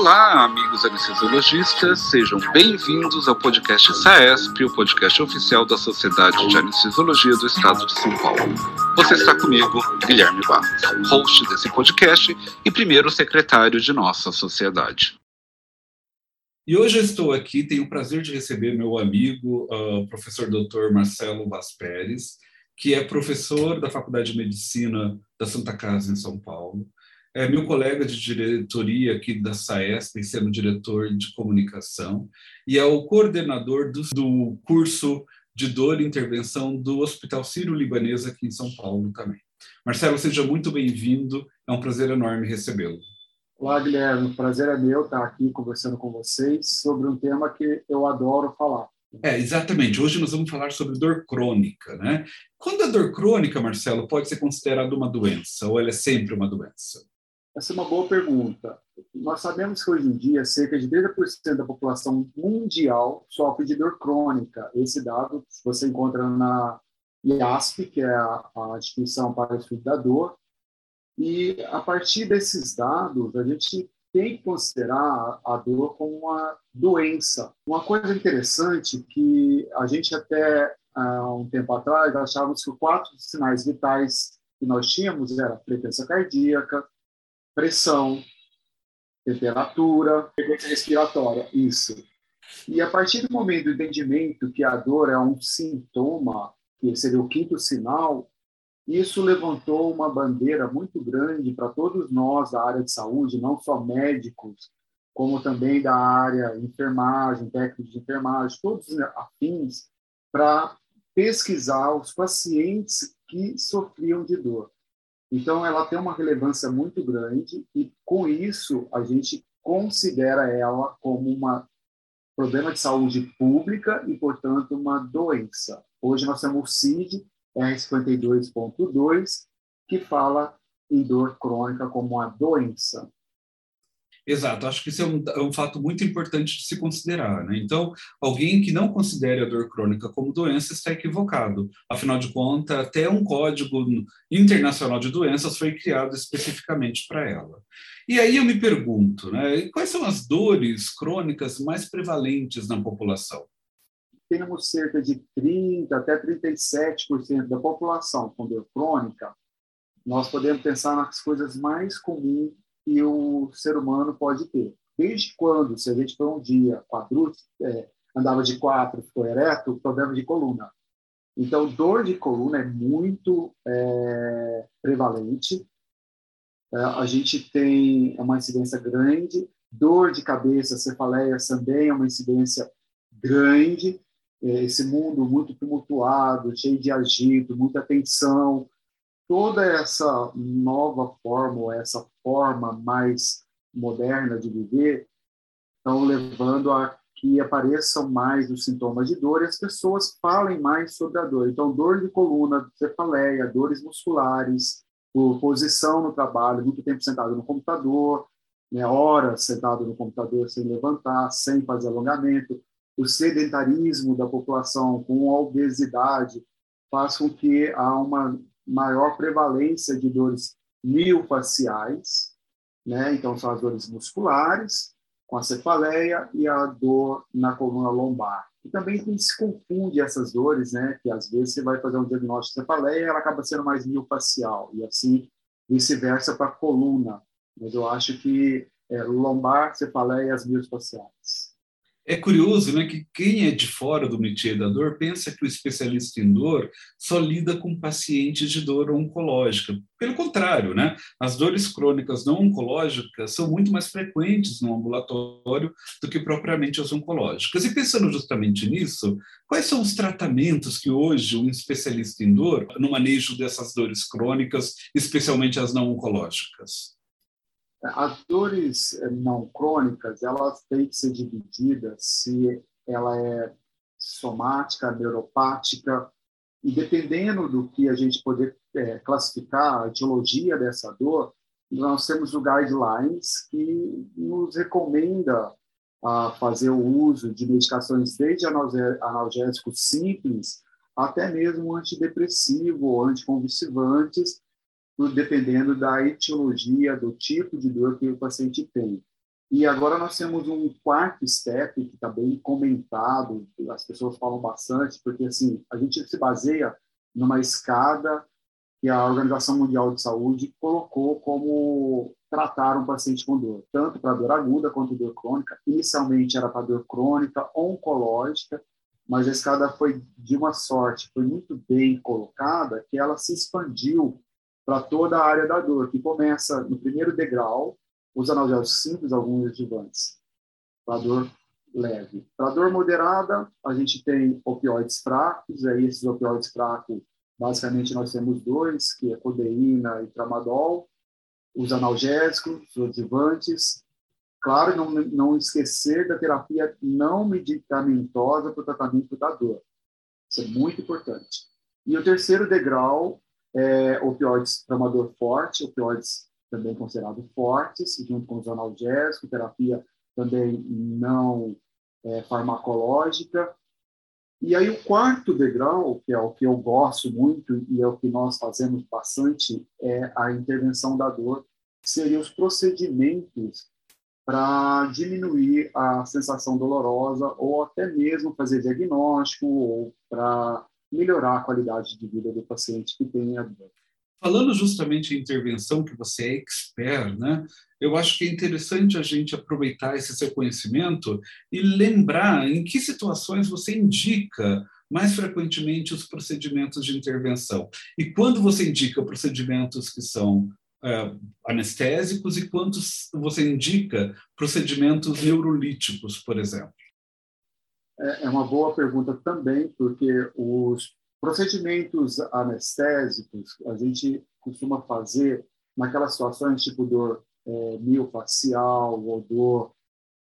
Olá, amigos anestesiologistas, sejam bem-vindos ao podcast SAESP, o podcast oficial da Sociedade de Anestesiologia do Estado de São Paulo. Você está comigo, Guilherme Barros, host desse podcast e primeiro secretário de nossa sociedade. E hoje eu estou aqui, tenho o prazer de receber meu amigo, uh, professor Dr. Marcelo Vaz Pérez, que é professor da Faculdade de Medicina da Santa Casa, em São Paulo é meu colega de diretoria aqui da SAESP, sendo diretor de comunicação, e é o coordenador do, do curso de dor e intervenção do Hospital Sírio-Libanês aqui em São Paulo também. Marcelo, seja muito bem-vindo, é um prazer enorme recebê-lo. Olá, Guilherme, o prazer é meu estar aqui conversando com vocês sobre um tema que eu adoro falar. É, exatamente. Hoje nós vamos falar sobre dor crônica, né? Quando a dor crônica, Marcelo, pode ser considerada uma doença ou ela é sempre uma doença? Essa é uma boa pergunta. Nós sabemos que hoje em dia cerca de 30% da população mundial sofre de dor crônica. Esse dado você encontra na IASP, que é a, instituição para o estudo da dor. E a partir desses dados, a gente tem que considerar a dor como uma doença. Uma coisa interessante que a gente até há um tempo atrás achávamos que quatro sinais vitais que nós tínhamos era frequência cardíaca, pressão, temperatura, frequência respiratória, isso. E a partir do momento do entendimento que a dor é um sintoma, que seria o quinto sinal, isso levantou uma bandeira muito grande para todos nós da área de saúde, não só médicos, como também da área enfermagem, técnicos de enfermagem, todos afins, para pesquisar os pacientes que sofriam de dor. Então, ela tem uma relevância muito grande e, com isso, a gente considera ela como um problema de saúde pública e, portanto, uma doença. Hoje nós temos o CID R52.2, que fala em dor crônica como uma doença. Exato, acho que isso é um, é um, fato muito importante de se considerar. Né? Então, alguém que não considere a dor crônica como doença está equivocado. Afinal de contas, até um código internacional de doenças foi criado especificamente para ela. E aí eu me pergunto, né, quais são as dores crônicas mais prevalentes na população? Temos cerca de 30 até 37% da população com dor crônica. Nós podemos pensar nas coisas mais comuns o ser humano pode ter. Desde quando, se a gente for um dia quadrúpede, é, andava de quatro, ficou ereto, problema de coluna. Então, dor de coluna é muito é, prevalente. É, a gente tem uma incidência grande. Dor de cabeça, cefaleia também é uma incidência grande. É, esse mundo muito tumultuado, cheio de agito, muita tensão, toda essa nova forma, essa forma mais moderna de viver, estão levando a que apareçam mais os sintomas de dor e as pessoas falem mais sobre a dor. Então, dor de coluna, cefaleia, dores musculares, posição no trabalho, muito tempo sentado no computador, né, horas sentado no computador sem levantar, sem fazer alongamento, o sedentarismo da população com obesidade faz com que há uma maior prevalência de dores miofaciais, né? Então são as dores musculares, com a cefaleia e a dor na coluna lombar. E também se confunde essas dores, né? Que às vezes você vai fazer um diagnóstico de cefaleia, ela acaba sendo mais miofacial e assim vice-versa para coluna. Mas eu acho que é, lombar, cefaleia e as miofaciais. É curioso né, que quem é de fora do métier da dor pensa que o especialista em dor só lida com pacientes de dor oncológica. Pelo contrário, né, as dores crônicas não oncológicas são muito mais frequentes no ambulatório do que propriamente as oncológicas. E pensando justamente nisso, quais são os tratamentos que hoje um especialista em dor, no manejo dessas dores crônicas, especialmente as não oncológicas? As dores eh, não crônicas, elas têm que ser divididas se ela é somática, neuropática, e dependendo do que a gente poder é, classificar a etiologia dessa dor, nós temos o guidelines que nos recomenda a fazer o uso de medicações desde analgésicos simples até mesmo antidepressivo ou anticonvulsivantes, dependendo da etiologia, do tipo de dor que o paciente tem. E agora nós temos um quarto step que está bem comentado, as pessoas falam bastante, porque assim a gente se baseia numa escada que a Organização Mundial de Saúde colocou como tratar um paciente com dor, tanto para dor aguda quanto dor crônica. Inicialmente era para dor crônica, oncológica, mas a escada foi de uma sorte, foi muito bem colocada, que ela se expandiu para toda a área da dor, que começa no primeiro degrau, os analgésicos simples, alguns adjuvantes, para dor leve. Para dor moderada, a gente tem opioides fracos, aí esses opioides fracos, basicamente nós temos dois, que é codeína e tramadol, os analgésicos, os adjuvantes. Claro, não, não esquecer da terapia não medicamentosa para o tratamento da dor. Isso é muito importante. E o terceiro degrau é opioides para uma dor forte, opioides também considerados fortes, junto com os analgésicos, terapia também não é, farmacológica. E aí o quarto degrau, que é o que eu gosto muito e é o que nós fazemos bastante, é a intervenção da dor, que seriam os procedimentos para diminuir a sensação dolorosa ou até mesmo fazer diagnóstico ou para melhorar a qualidade de vida do paciente que tem a dor. Falando justamente em intervenção, que você é expert, né? Eu acho que é interessante a gente aproveitar esse seu conhecimento e lembrar em que situações você indica mais frequentemente os procedimentos de intervenção. E quando você indica procedimentos que são uh, anestésicos e quantos você indica procedimentos neurolíticos, por exemplo? É, é uma boa pergunta também, porque os Procedimentos anestésicos a gente costuma fazer naquelas situações tipo dor é, miofacial ou dor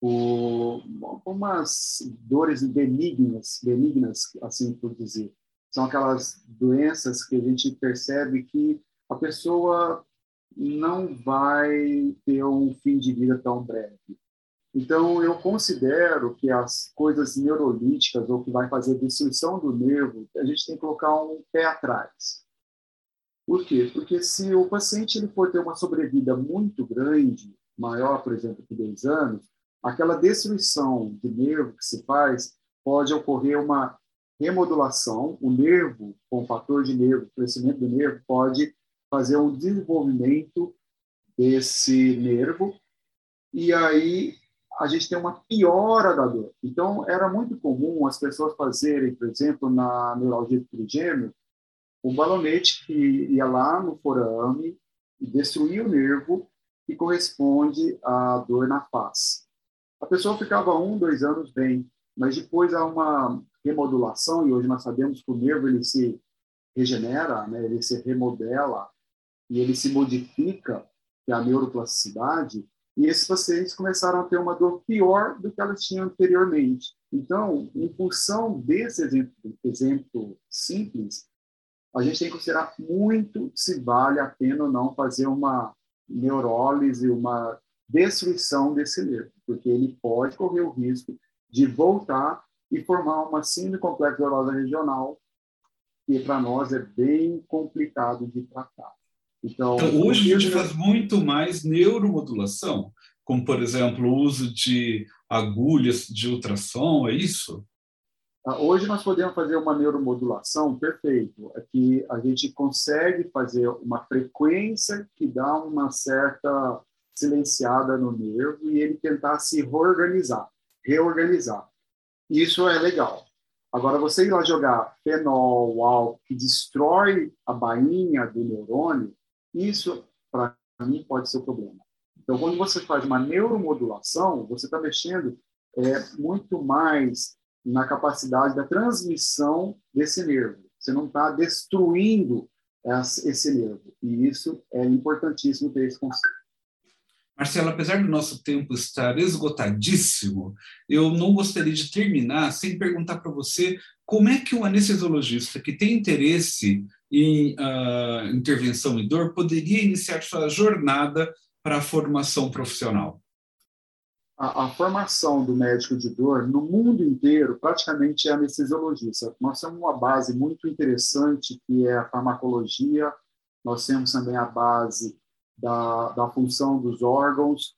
por umas dores benignas, benignas assim por dizer. São aquelas doenças que a gente percebe que a pessoa não vai ter um fim de vida tão breve. Então, eu considero que as coisas neurolíticas, ou que vai fazer destruição do nervo, a gente tem que colocar um pé atrás. Por quê? Porque se o paciente ele for ter uma sobrevida muito grande, maior, por exemplo, que 10 anos, aquela destruição de nervo que se faz pode ocorrer uma remodulação, o nervo, com o fator de nervo, o crescimento do nervo, pode fazer um desenvolvimento desse nervo, e aí a gente tem uma piora da dor. Então, era muito comum as pessoas fazerem, por exemplo, na neuralgia do trigêmeo, o balonete que ia lá no forame e destruía o nervo que corresponde à dor na face. A pessoa ficava um, dois anos bem, mas depois há uma remodulação, e hoje nós sabemos que o nervo ele se regenera, né, ele se remodela e ele se modifica, que é a neuroplasticidade, e esses pacientes começaram a ter uma dor pior do que elas tinham anteriormente. Então, em função desse exemplo, exemplo simples, a gente tem que considerar muito se vale a pena ou não fazer uma neurólise, uma destruição desse nervo, porque ele pode correr o risco de voltar e formar uma síndrome complexa dolorosa regional, que para nós é bem complicado de tratar. Então, então hoje a gente faz muito mais neuromodulação, como, por exemplo, o uso de agulhas de ultrassom, é isso? Ah, hoje nós podemos fazer uma neuromodulação perfeito, é que a gente consegue fazer uma frequência que dá uma certa silenciada no nervo e ele tentar se reorganizar, reorganizar. Isso é legal. Agora, você ir lá jogar fenol, álcool, que destrói a bainha do neurônio, isso, para mim, pode ser o problema. Então, quando você faz uma neuromodulação, você está mexendo é, muito mais na capacidade da transmissão desse nervo. Você não está destruindo esse nervo. E isso é importantíssimo ter esse conceito. Marcelo, apesar do nosso tempo estar esgotadíssimo, eu não gostaria de terminar sem perguntar para você como é que o anestesiologista que tem interesse em uh, intervenção e dor poderia iniciar sua jornada para a formação profissional? A, a, formação do médico de dor no mundo inteiro praticamente é anestesiologista. Nós temos uma base muito interessante que é a farmacologia, nós temos também a base da, da função dos órgãos,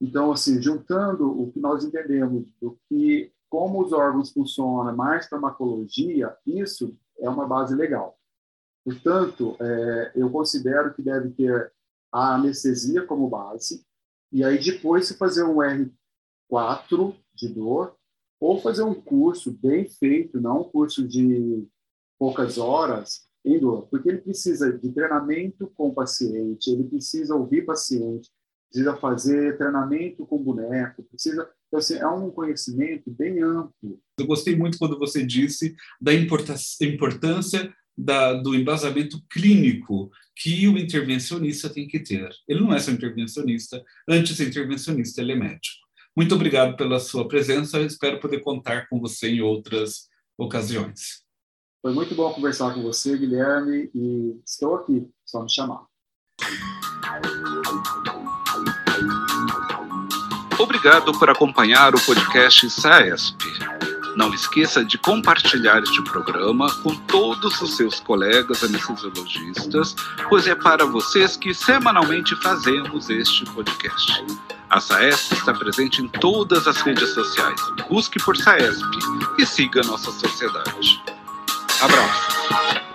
Então, assim, juntando o que nós entendemos do que como os órgãos funcionam, mais farmacologia, isso é uma base legal. Portanto, é, eu considero que deve ter a anestesia como base, e aí depois se fazer um R4 de dor, ou fazer um curso bem feito, não um curso de poucas horas em dor, porque ele precisa de treinamento com o paciente, ele precisa ouvir paciente, precisa fazer treinamento com boneco, precisa. Então, assim, é um conhecimento bem amplo. Eu gostei muito quando você disse da importância da, do embasamento clínico que o intervencionista tem que ter. Ele não é só intervencionista, antes de intervencionista, ele é médico. Muito obrigado pela sua presença, eu espero poder contar com você em outras ocasiões. Foi muito bom conversar com você, Guilherme, e estou aqui, só me chamar. Obrigado por acompanhar o podcast SAESP. Não esqueça de compartilhar este programa com todos os seus colegas anestesiologistas, pois é para vocês que semanalmente fazemos este podcast. A SAESP está presente em todas as redes sociais. Busque por SAESP e siga nossa sociedade. Abraço.